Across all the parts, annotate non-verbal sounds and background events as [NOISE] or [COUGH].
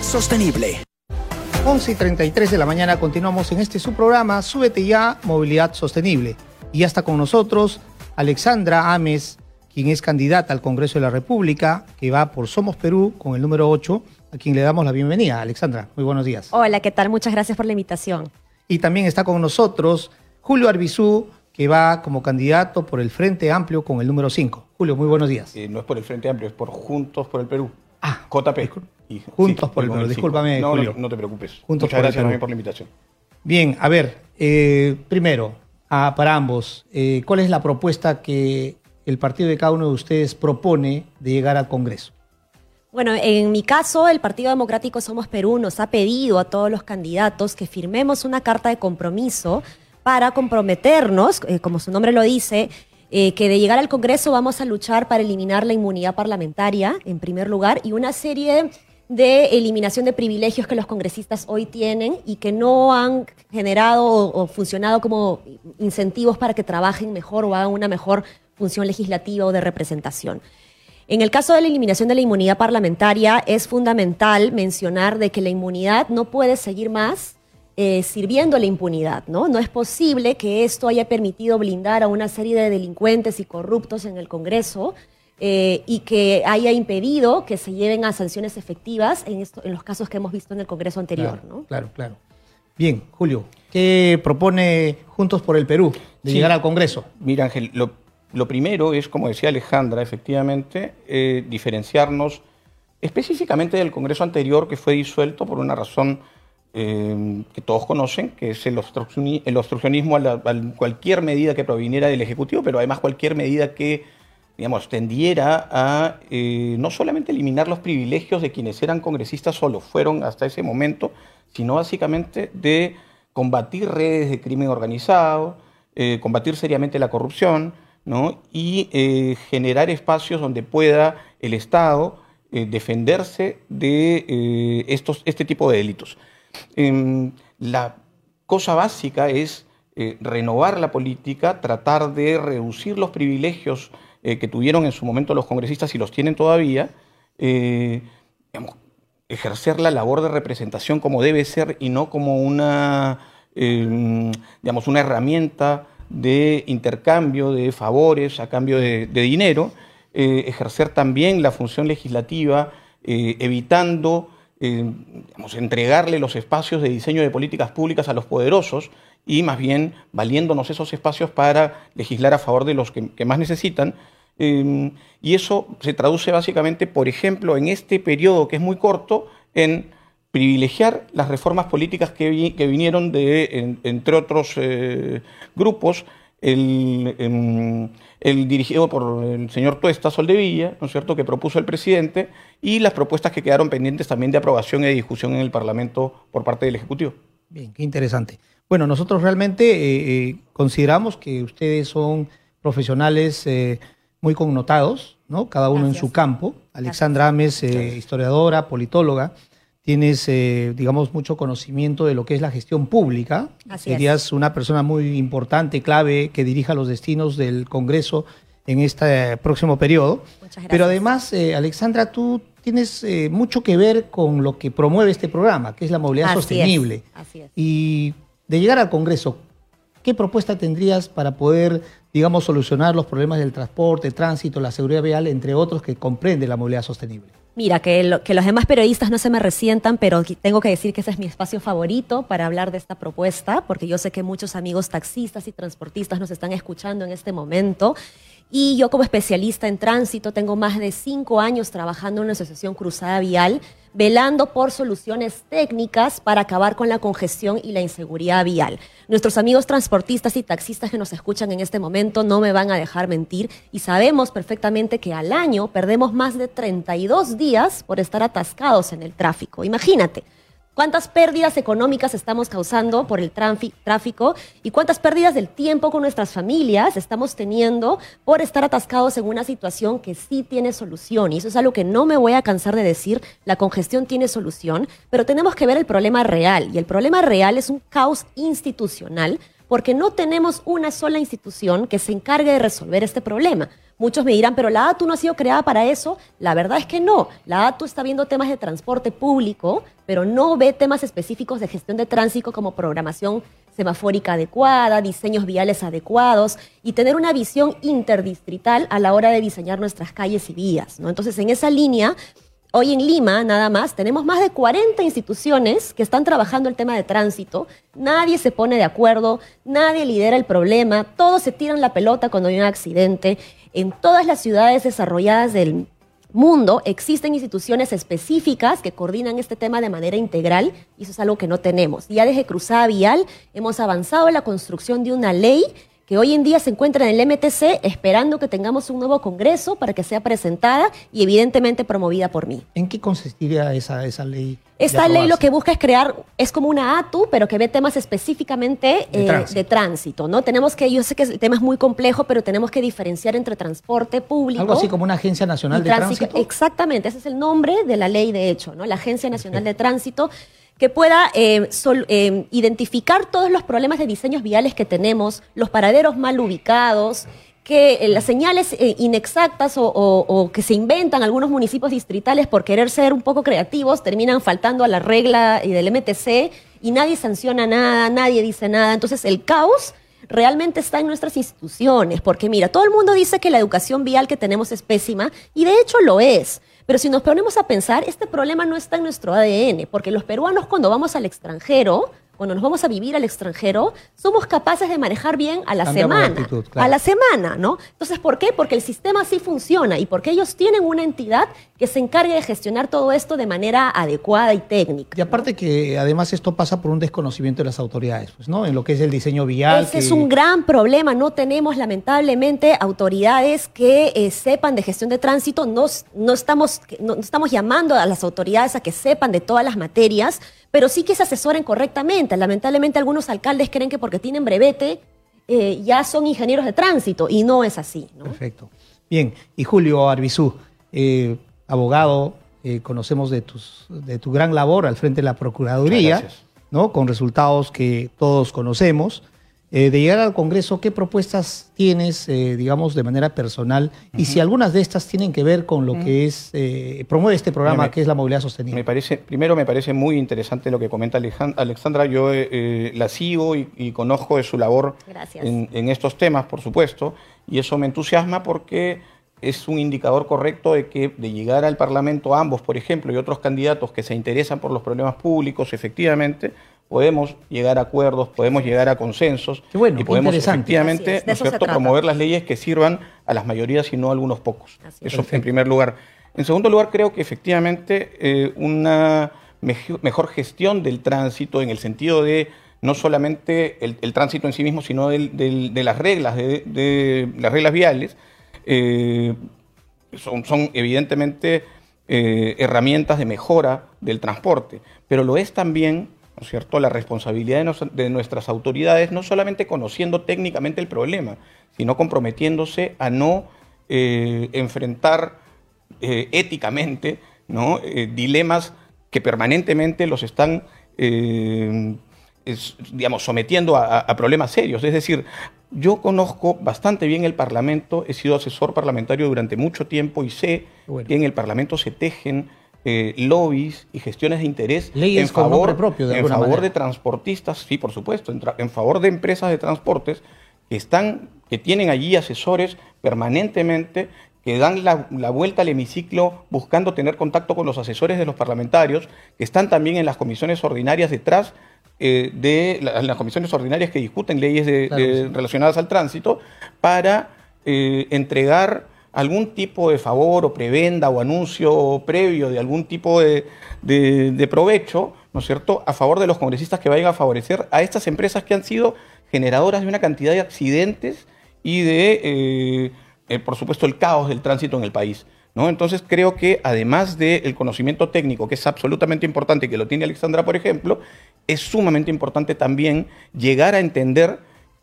Sostenible. 11 y 33 de la mañana continuamos en este su programa Súbete ya, Movilidad Sostenible. Y ya está con nosotros Alexandra Ames, quien es candidata al Congreso de la República, que va por Somos Perú con el número 8, a quien le damos la bienvenida. Alexandra, muy buenos días. Hola, ¿qué tal? Muchas gracias por la invitación. Y también está con nosotros Julio Arbizú, que va como candidato por el Frente Amplio con el número 5. Julio, muy buenos días. Eh, no es por el Frente Amplio, es por Juntos por el Perú. Ah, JP. Y, Juntos por el Perú, discúlpame, no, Julio. No, no, te preocupes. Juntos Muchas por gracias también por la invitación. Bien, a ver, eh, primero, a- para ambos, eh, ¿cuál es la propuesta que el partido de cada uno de ustedes propone de llegar al Congreso? Bueno, en mi caso, el Partido Democrático Somos Perú nos ha pedido a todos los candidatos que firmemos una carta de compromiso para comprometernos, eh, como su nombre lo dice, eh, que de llegar al Congreso vamos a luchar para eliminar la inmunidad parlamentaria, en primer lugar, y una serie de eliminación de privilegios que los congresistas hoy tienen y que no han generado o, funcionado como incentivos para que trabajen mejor o hagan una mejor función legislativa o de representación. En el caso de la eliminación de la inmunidad parlamentaria, es fundamental mencionar de que la inmunidad no puede seguir más eh, sirviendo la impunidad, ¿no? No es posible que esto haya permitido blindar a una serie de delincuentes y corruptos en el Congreso eh, y que haya impedido que se lleven a sanciones efectivas en, esto- en los casos que hemos visto en el Congreso anterior, claro, ¿no? claro, claro. Bien, Julio, ¿qué propone Juntos por el Perú de Sí. llegar al Congreso? Mira, Ángel, lo, lo primero es, como decía Alejandra, efectivamente, eh, diferenciarnos específicamente del Congreso anterior que fue disuelto por una razón eh, que todos conocen, que es el, obstruccioni- el obstruccionismo a, la- a cualquier medida que proviniera del Ejecutivo, pero además cualquier medida que, digamos, tendiera a eh, no solamente eliminar los privilegios de quienes eran congresistas o lo fueron hasta ese momento, sino básicamente de combatir redes de crimen organizado, eh, combatir seriamente la corrupción, ¿no? y eh, generar espacios donde pueda el Estado defenderse de estos, este tipo de delitos. Em, la cosa básica es renovar la política, tratar de reducir los privilegios eh, que tuvieron en su momento los congresistas y los tienen todavía, eh, ejercer la labor de representación como debe ser y no como una, eh, digamos, una herramienta de intercambio de favores a cambio de, dinero, eh, ejercer también la función legislativa, evitando digamos, entregarle los espacios de diseño de políticas públicas a los poderosos y más bien valiéndonos esos espacios para legislar a favor de los que, más necesitan. Eh, y eso se traduce básicamente, por ejemplo, en este periodo que es muy corto, en privilegiar las reformas políticas que, vi- que vinieron de, en- entre otros eh, grupos, el, em, el dirigido por el señor Tuesta Soldevilla, ¿no es cierto?, que propuso el presidente, y las propuestas que quedaron pendientes también de aprobación y de discusión en el Parlamento por parte del Ejecutivo. Bien, qué interesante. Bueno, nosotros realmente eh, eh, consideramos que ustedes son profesionales eh, muy connotados, ¿no? Cada uno en su campo. Alexandra Ames, eh, historiadora, politóloga, tienes, digamos, mucho conocimiento de lo que es la gestión pública. Así es. Serías una persona muy importante, clave, que dirija los destinos del Congreso en este próximo periodo. Muchas gracias. Pero además, eh, Alexandra, tú tienes eh, mucho que ver con lo que promueve este programa, que es la movilidad Así es, sostenible. así es. Y de llegar al Congreso, ¿qué propuesta tendrías para poder, digamos, solucionar los problemas del transporte, tránsito, la seguridad vial, entre otros que comprende la movilidad sostenible? Mira, que, lo- que los demás periodistas no se me resientan, pero tengo que decir que ese es mi espacio favorito para hablar de esta propuesta, porque yo sé que muchos amigos taxistas y transportistas nos están escuchando en este momento. Y yo como especialista en tránsito tengo más de cinco años trabajando en una asociación cruzada vial, velando por soluciones técnicas para acabar con la congestión y la inseguridad vial. Nuestros amigos transportistas y taxistas que nos escuchan en este momento no me van a dejar mentir y sabemos perfectamente que al año perdemos más de 32 días por estar atascados en el tráfico. Imagínate. ¿Cuántas pérdidas económicas estamos causando por el tráfico y cuántas pérdidas del tiempo con nuestras familias estamos teniendo por estar atascados en una situación que sí tiene solución? Y eso es algo que no me voy a cansar de decir, la congestión tiene solución, pero tenemos que ver el problema real y el problema real es un caos institucional porque no tenemos una sola institución que se encargue de resolver este problema. Muchos me dirán, pero la ATU no ha sido creada para eso. La verdad es que no. La ATU está viendo temas de transporte público, pero no ve temas específicos de gestión de tránsito como programación semafórica adecuada, diseños viales adecuados y tener una visión interdistrital a la hora de diseñar nuestras calles y vías. ¿no? Entonces, en esa línea, Hoy en Lima, nada más, tenemos más de 40 instituciones que están trabajando el tema de tránsito. Nadie se pone de acuerdo, nadie lidera el problema, todos se tiran la pelota cuando hay un accidente. En todas las ciudades desarrolladas del mundo existen instituciones específicas que coordinan este tema de manera integral y eso es algo que no tenemos. Ya desde Cruzada Vial hemos avanzado en la construcción de una ley que hoy en día se encuentra en el MTC esperando que tengamos un nuevo congreso para que sea presentada y evidentemente promovida por mí. ¿En qué consistiría esa, esa ley? Esta ley lo que busca es crear, es como una ATU, pero que ve temas específicamente de, eh, tránsito. ¿no? Tenemos que, yo sé que el tema es muy complejo, pero tenemos que diferenciar entre transporte público. Algo así como una Agencia Nacional de Tránsito. Exactamente, ese es el nombre de la ley, de hecho, ¿no? La Agencia Nacional de Tránsito que pueda eh, eh, identificar todos los problemas de diseños viales que tenemos, los paraderos mal ubicados, que eh, las señales inexactas o, que se inventan algunos municipios distritales por querer ser un poco creativos terminan faltando a la regla del MTC y nadie sanciona nada, nadie dice nada. Entonces el caos realmente está en nuestras instituciones, porque mira, todo el mundo dice que la educación vial que tenemos es pésima y de hecho lo es. Pero si nos ponemos a pensar, este problema no está en nuestro ADN, porque los peruanos cuando vamos al extranjero, cuando nos vamos a vivir al extranjero, somos capaces de manejar bien a la semana. A la semana, ¿no? Entonces, ¿por qué? Porque el sistema así funciona y porque ellos tienen una entidad que se encargue de gestionar todo esto de manera adecuada y técnica. Y aparte que además esto pasa por un desconocimiento de las autoridades, pues, ¿no? En lo que es el diseño vial. Ese es un gran problema. No tenemos lamentablemente autoridades que eh, sepan de gestión de tránsito. No, no, estamos, no estamos llamando a las autoridades a que sepan de todas las materias pero sí que se asesoren correctamente. Lamentablemente algunos alcaldes creen que porque tienen brevete eh, ya son ingenieros de tránsito y no es así. Perfecto. Bien, y Julio Arbizú, eh, abogado, eh, conocemos de, tus, de tu gran labor al frente de la Procuraduría, ¿no? con resultados que todos conocemos. Eh, de llegar al Congreso, ¿qué propuestas tienes, eh, digamos, de manera personal? Y si algunas de estas tienen que ver con lo que es, eh, promueve este programa, que es la movilidad sostenible. Me parece, primero me parece muy interesante lo que comenta Alexandra. Yo la sigo y, conozco de su labor en, en, estos temas, por supuesto, y eso me entusiasma porque es un indicador correcto de que de llegar al Parlamento ambos, por ejemplo, y otros candidatos que se interesan por los problemas públicos, efectivamente, podemos llegar a acuerdos, podemos llegar a consensos y podemos efectivamente promover las leyes que sirvan a las mayorías y no a algunos pocos. Eso en primer lugar. En segundo lugar, creo que efectivamente eh, una mejor gestión del tránsito en el sentido de no solamente el, tránsito en sí mismo, sino de las reglas, de, las reglas viales, eh, son, son, evidentemente eh, herramientas de mejora del transporte, pero lo es también cierto? La responsabilidad de, nuestras autoridades, no solamente conociendo técnicamente el problema, sino comprometiéndose a no eh, enfrentar eh, éticamente ¿no? Eh, dilemas que permanentemente los están digamos, sometiendo a, problemas serios. Es decir, yo conozco bastante bien el Parlamento, he sido asesor parlamentario durante mucho tiempo y sé que en el Parlamento se tejen eh, lobbies y gestiones de interés en favor, propio, de, en favor de transportistas, sí, por supuesto, en, favor de empresas de transportes que están, que tienen allí asesores permanentemente que dan la, vuelta al hemiciclo buscando tener contacto con los asesores de los parlamentarios, que están también en las comisiones ordinarias detrás eh, de las comisiones ordinarias que discuten leyes relacionadas al tránsito, para eh, entregar algún tipo de favor o prebenda o anuncio previo de algún tipo de, provecho, ¿no es cierto?, a favor de los congresistas que vayan a favorecer a estas empresas que han sido generadoras de una cantidad de accidentes y de, eh, eh, por supuesto, el caos del tránsito en el país. ¿no? Entonces creo que además del conocimiento técnico, que es absolutamente importante y que lo tiene Alexandra, por ejemplo, es sumamente importante también llegar a entender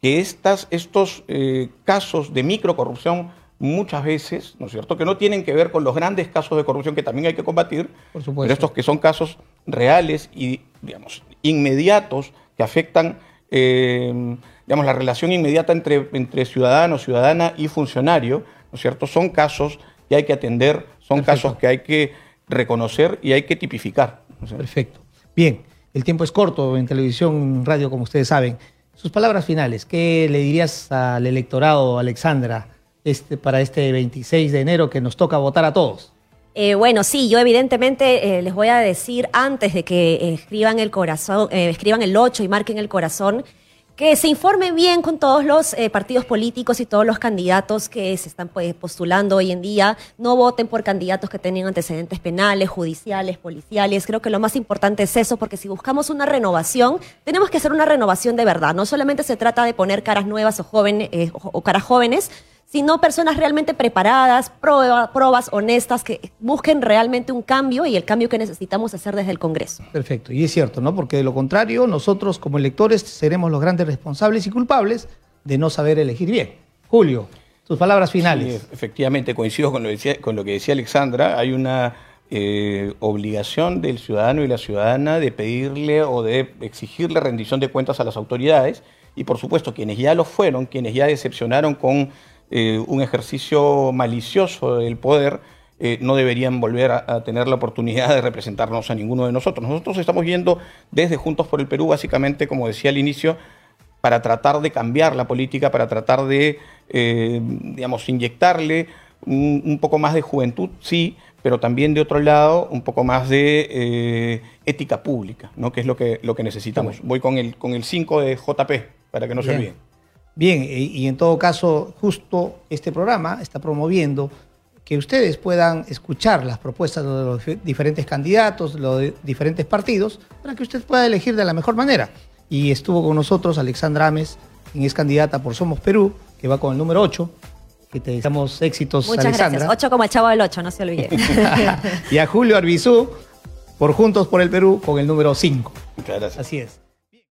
que estas, estos eh, casos de microcorrupción muchas veces, ¿no es cierto?, que no tienen que ver con los grandes casos de corrupción que también hay que combatir, Por supuesto. pero estos que son casos reales y, digamos, inmediatos que afectan, eh, digamos, la relación inmediata entre, entre ciudadano, ciudadana y funcionario, ¿no es cierto? Son casos que hay que atender, son casos que hay que reconocer y hay que tipificar. Perfecto. Bien, el tiempo es corto en televisión, en radio, como ustedes saben. Sus palabras finales, ¿qué le dirías al electorado, Alexandra, este, para este 26 de enero que nos toca votar a todos? Eh, bueno, sí, yo evidentemente eh, les voy a decir antes de que escriban el corazón, eh, escriban el 8 y marquen el corazón, que se informen bien con todos los eh, partidos políticos y todos los candidatos que se están pues, postulando hoy en día. No voten por candidatos que tengan antecedentes penales, judiciales, policiales. Creo que lo más importante es eso, porque si buscamos una renovación, tenemos que hacer una renovación de verdad. No solamente se trata de poner caras nuevas o, jóvenes, eh, o caras jóvenes, sino personas realmente preparadas, pruebas honestas, que busquen realmente un cambio y el cambio que necesitamos hacer desde el Congreso. Perfecto, y es cierto, ¿no? Porque de lo contrario, nosotros como electores seremos los grandes responsables y culpables de no saber elegir bien. Julio, tus palabras finales. Sí, efectivamente, coincido con lo, con lo, que decía Alexandra, hay una eh, obligación del ciudadano y la ciudadana de pedirle o de exigirle rendición de cuentas a las autoridades y por supuesto quienes ya lo fueron, quienes ya decepcionaron con eh, un ejercicio malicioso del poder, eh, no deberían volver a, tener la oportunidad de representarnos a ninguno de nosotros. Nosotros estamos yendo desde Juntos por el Perú, básicamente, como decía al inicio, para tratar de cambiar la política, para tratar de, eh, digamos, inyectarle un, poco más de juventud, sí, pero también de otro lado un poco más de ética pública, ¿no? que es lo que, lo que necesitamos. Voy con el, con el 5 de JP, para que no se olviden. Bien, y en todo caso, justo este programa está promoviendo que ustedes puedan escuchar las propuestas de los diferentes candidatos, de los diferentes partidos, para que usted pueda elegir de la mejor manera. Y estuvo con nosotros Alexandra Ames, quien es candidata por Somos Perú, que va con el número 8. Que te deseamos éxitos, Muchas Alexandra. gracias. 8 como el chavo del 8, no se olvide. [LAUGHS] y a Julio Arbizú, por Juntos por el Perú, con el número 5. Muchas gracias. Así es.